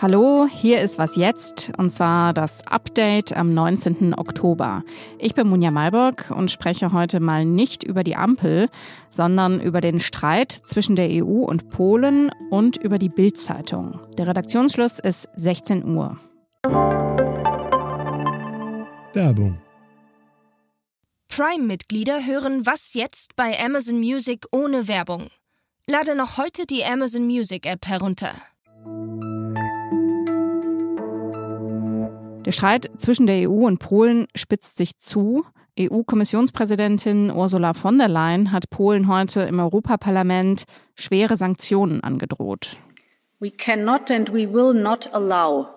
Hallo, hier ist was jetzt und zwar das Update am 19. Oktober. Ich bin Munja Malburg und spreche heute mal nicht über die Ampel, sondern über den Streit zwischen der EU und Polen und über die Bild-Zeitung. Der Redaktionsschluss ist 16 Uhr. Werbung Prime-Mitglieder hören Was jetzt bei Amazon Music ohne Werbung. Lade noch heute die Amazon Music App herunter. Der Streit zwischen der EU und Polen spitzt sich zu. EU-Kommissionspräsidentin Ursula von der Leyen hat Polen heute im Europaparlament schwere Sanktionen angedroht. We cannot and we will not allow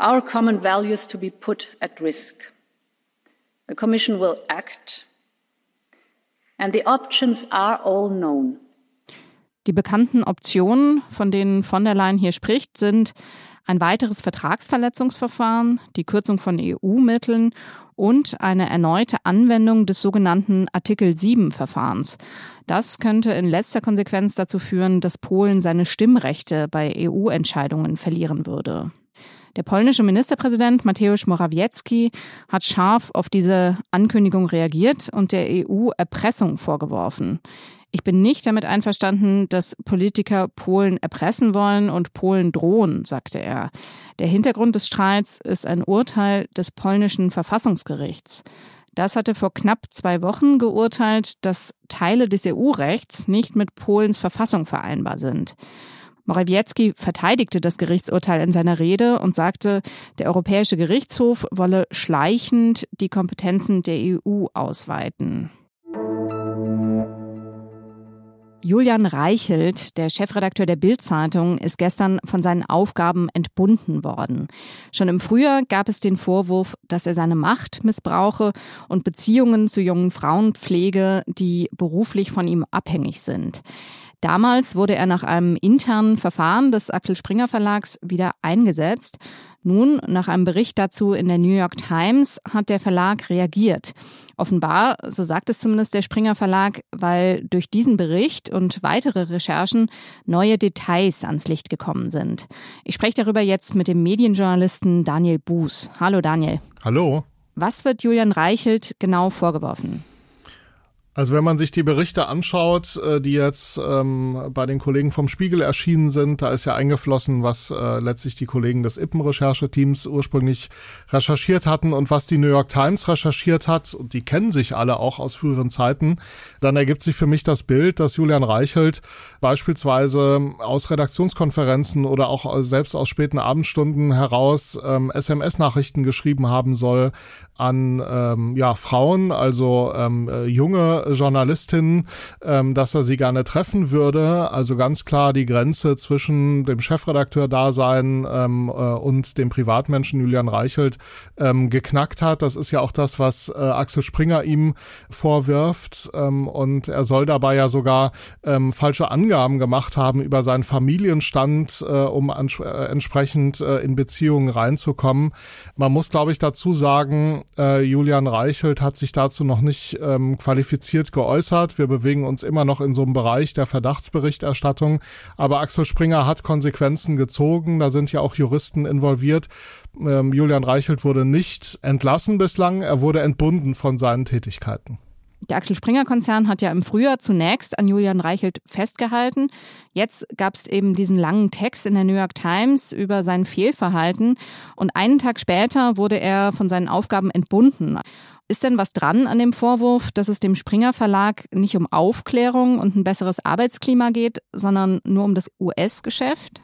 our common values to be put at risk. The Commission will act and the options are all known. Die bekannten Optionen, von denen von der Leyen hier spricht, sind ein weiteres Vertragsverletzungsverfahren, die Kürzung von EU-Mitteln und eine erneute Anwendung des sogenannten Artikel 7 Verfahrens. Das könnte in letzter Konsequenz dazu führen, dass Polen seine Stimmrechte bei EU-Entscheidungen verlieren würde. Der polnische Ministerpräsident Mateusz Morawiecki hat scharf auf diese Ankündigung reagiert und der EU Erpressung vorgeworfen. Ich bin nicht damit einverstanden, dass Politiker Polen erpressen wollen und Polen drohen, sagte er. Der Hintergrund des Streits ist ein Urteil des polnischen Verfassungsgerichts. Das hatte vor knapp zwei Wochen geurteilt, dass Teile des EU-Rechts nicht mit Polens Verfassung vereinbar sind. Morawiecki verteidigte das Gerichtsurteil in seiner Rede und sagte, der Europäische Gerichtshof wolle schleichend die Kompetenzen der EU ausweiten. Julian Reichelt, der Chefredakteur der Bild-Zeitung, ist gestern von seinen Aufgaben entbunden worden. Schon im Frühjahr gab es den Vorwurf, dass er seine Macht missbrauche und Beziehungen zu jungen Frauen pflege, die beruflich von ihm abhängig sind. Damals wurde er nach einem internen Verfahren des Axel Springer Verlags wieder eingesetzt. Nun, nach einem Bericht dazu in der New York Times, hat der Verlag reagiert. Offenbar, so sagt es zumindest der Springer Verlag, weil durch diesen Bericht und weitere Recherchen neue Details ans Licht gekommen sind. Ich spreche darüber jetzt mit dem Medienjournalisten Daniel Buß. Hallo Daniel. Hallo. Was wird Julian Reichelt genau vorgeworfen? Also wenn man sich die Berichte anschaut, äh, die jetzt ähm, bei den Kollegen vom Spiegel erschienen sind, da ist ja eingeflossen, was äh, letztlich die Kollegen des Ippen-Rechercheteams ursprünglich recherchiert hatten und was die New York Times recherchiert hat. Und die kennen sich alle auch aus früheren Zeiten. Dann ergibt sich für mich das Bild, dass Julian Reichelt beispielsweise aus Redaktionskonferenzen oder auch selbst aus späten Abendstunden heraus ähm, SMS-Nachrichten geschrieben haben soll an ähm, ja, Frauen, also ähm, äh, junge Journalistin, ähm, dass er sie gerne treffen würde. Also ganz klar die Grenze zwischen dem Chefredakteur-Dasein ähm, äh, und dem Privatmenschen Julian Reichelt ähm, geknackt hat. Das ist ja auch das, was äh, Axel Springer ihm vorwirft. Ähm, und er soll dabei ja sogar ähm, falsche Angaben gemacht haben über seinen Familienstand, äh, um äh, entsprechend äh, in Beziehungen reinzukommen. Man muss, glaube ich, dazu sagen, äh, Julian Reichelt hat sich dazu noch nicht ähm, qualifiziert differenziert geäußert. Wir bewegen uns immer noch in so einem Bereich der Verdachtsberichterstattung. Aber Axel Springer hat Konsequenzen gezogen. Da sind ja auch Juristen involviert. Ähm, Julian Reichelt wurde nicht entlassen bislang. Er wurde entbunden von seinen Tätigkeiten. Der Axel Springer Konzern hat ja im Frühjahr zunächst an Julian Reichelt festgehalten. Jetzt gab es eben diesen langen Text in der New York Times über sein Fehlverhalten und einen Tag später wurde er von seinen Aufgaben entbunden. Ist denn was dran an dem Vorwurf, dass es dem Springer Verlag nicht um Aufklärung und ein besseres Arbeitsklima geht, sondern nur um das US-Geschäft?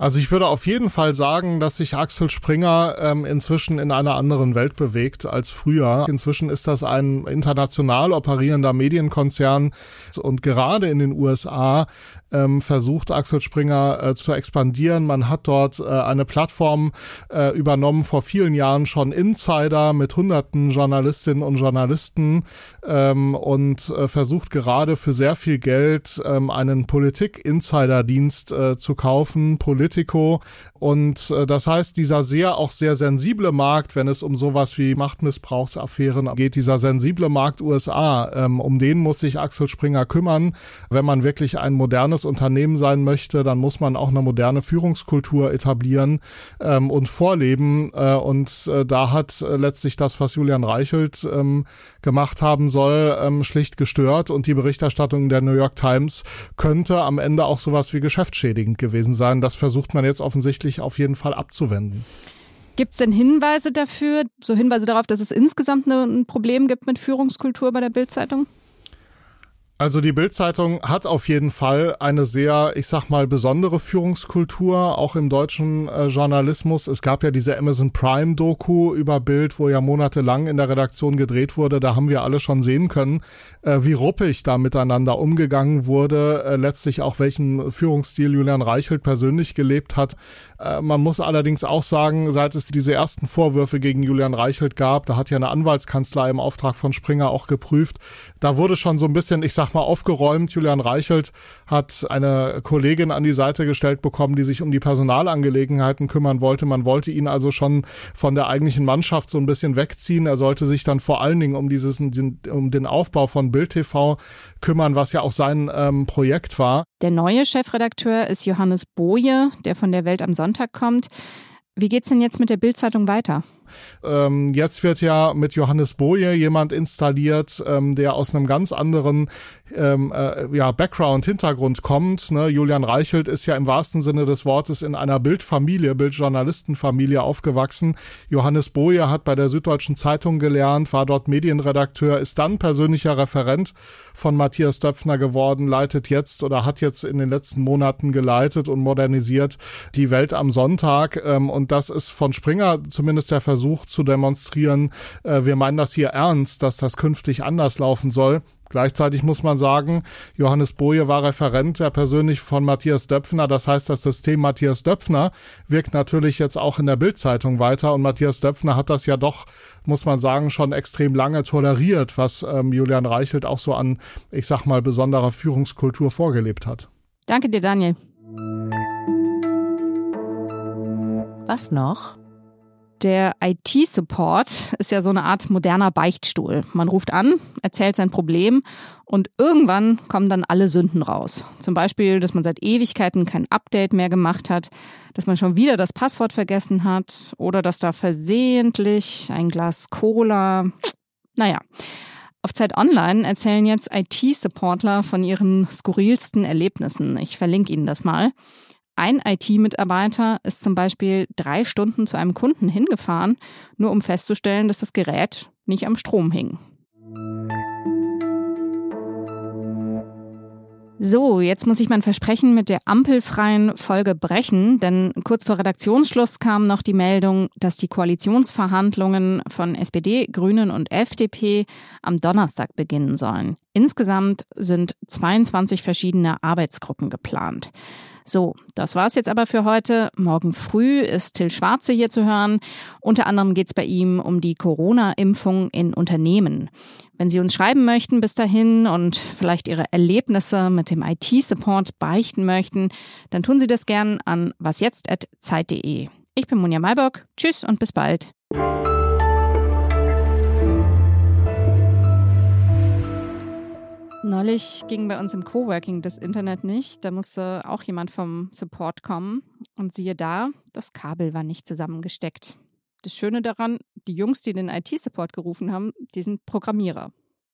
Also ich würde auf jeden Fall sagen, dass sich Axel Springer ähm, inzwischen in einer anderen Welt bewegt als früher. Inzwischen ist das ein international operierender Medienkonzern und gerade in den USA ähm, versucht Axel Springer äh, zu expandieren. Man hat dort äh, eine Plattform äh, übernommen vor vielen Jahren schon Insider mit hunderten Journalistinnen und Journalisten ähm, und äh, versucht gerade für sehr viel Geld ähm, einen Politik-Insider-Dienst äh, zu kaufen. Polit Politico. Und äh, das heißt, dieser sehr auch sehr sensible Markt, wenn es um sowas wie Machtmissbrauchsaffären geht, dieser sensible Markt USA, ähm, um den muss sich Axel Springer kümmern. Wenn man wirklich ein modernes Unternehmen sein möchte, dann muss man auch eine moderne Führungskultur etablieren ähm, und vorleben. Äh, und äh, da hat äh, letztlich das, was Julian Reichelt ähm, gemacht haben soll, ähm, schlicht gestört. Und die Berichterstattung der New York Times könnte am Ende auch sowas wie geschäftsschädigend gewesen sein. Das versucht man jetzt offensichtlich auf jeden Fall abzuwenden. Gibt es denn Hinweise dafür, so Hinweise darauf, dass es insgesamt ein Problem gibt mit Führungskultur bei der Bildzeitung? Also die Bildzeitung hat auf jeden Fall eine sehr, ich sag mal, besondere Führungskultur, auch im deutschen äh, Journalismus. Es gab ja diese Amazon Prime Doku über Bild, wo ja monatelang in der Redaktion gedreht wurde. Da haben wir alle schon sehen können, äh, wie ruppig da miteinander umgegangen wurde, äh, letztlich auch welchen Führungsstil Julian Reichelt persönlich gelebt hat. Äh, man muss allerdings auch sagen, seit es diese ersten Vorwürfe gegen Julian Reichelt gab, da hat ja eine Anwaltskanzlei im Auftrag von Springer auch geprüft, da wurde schon so ein bisschen, ich sag mal, aufgeräumt. Julian Reichelt hat eine Kollegin an die Seite gestellt bekommen, die sich um die Personalangelegenheiten kümmern wollte. Man wollte ihn also schon von der eigentlichen Mannschaft so ein bisschen wegziehen. Er sollte sich dann vor allen Dingen um dieses, um den Aufbau von Bild TV kümmern, was ja auch sein ähm, Projekt war. Der neue Chefredakteur ist Johannes Boje, der von der Welt am Sonntag kommt. Wie geht's denn jetzt mit der Bildzeitung weiter? Ähm, jetzt wird ja mit Johannes Boje jemand installiert, ähm, der aus einem ganz anderen ähm, äh, ja, Background, Hintergrund kommt. Ne? Julian Reichelt ist ja im wahrsten Sinne des Wortes in einer Bildfamilie, Bildjournalistenfamilie aufgewachsen. Johannes Boje hat bei der Süddeutschen Zeitung gelernt, war dort Medienredakteur, ist dann persönlicher Referent von Matthias Döpfner geworden, leitet jetzt oder hat jetzt in den letzten Monaten geleitet und modernisiert die Welt am Sonntag. Ähm, und das ist von Springer zumindest der Versuch zu demonstrieren, äh, wir meinen das hier ernst, dass das künftig anders laufen soll. Gleichzeitig muss man sagen, Johannes Boje war Referent ja persönlich von Matthias Döpfner. Das heißt, das System Matthias Döpfner wirkt natürlich jetzt auch in der Bildzeitung weiter. Und Matthias Döpfner hat das ja doch, muss man sagen, schon extrem lange toleriert, was ähm, Julian Reichelt auch so an, ich sag mal, besonderer Führungskultur vorgelebt hat. Danke dir, Daniel. Was noch? Der IT-Support ist ja so eine Art moderner Beichtstuhl. Man ruft an, erzählt sein Problem und irgendwann kommen dann alle Sünden raus. Zum Beispiel, dass man seit Ewigkeiten kein Update mehr gemacht hat, dass man schon wieder das Passwort vergessen hat oder dass da versehentlich ein Glas Cola. Naja. Auf Zeit Online erzählen jetzt IT-Supportler von ihren skurrilsten Erlebnissen. Ich verlinke Ihnen das mal. Ein IT-Mitarbeiter ist zum Beispiel drei Stunden zu einem Kunden hingefahren, nur um festzustellen, dass das Gerät nicht am Strom hing. So, jetzt muss ich mein Versprechen mit der ampelfreien Folge brechen, denn kurz vor Redaktionsschluss kam noch die Meldung, dass die Koalitionsverhandlungen von SPD, Grünen und FDP am Donnerstag beginnen sollen. Insgesamt sind 22 verschiedene Arbeitsgruppen geplant. So, das war's jetzt aber für heute. Morgen früh ist Till Schwarze hier zu hören. Unter anderem geht's bei ihm um die Corona-Impfung in Unternehmen. Wenn Sie uns schreiben möchten bis dahin und vielleicht Ihre Erlebnisse mit dem IT-Support beichten möchten, dann tun Sie das gern an wasjetzt.zeit.de. Ich bin Monja Maybock. Tschüss und bis bald. Neulich ging bei uns im Coworking das Internet nicht. Da musste auch jemand vom Support kommen. Und siehe da, das Kabel war nicht zusammengesteckt. Das Schöne daran, die Jungs, die den IT-Support gerufen haben, die sind Programmierer.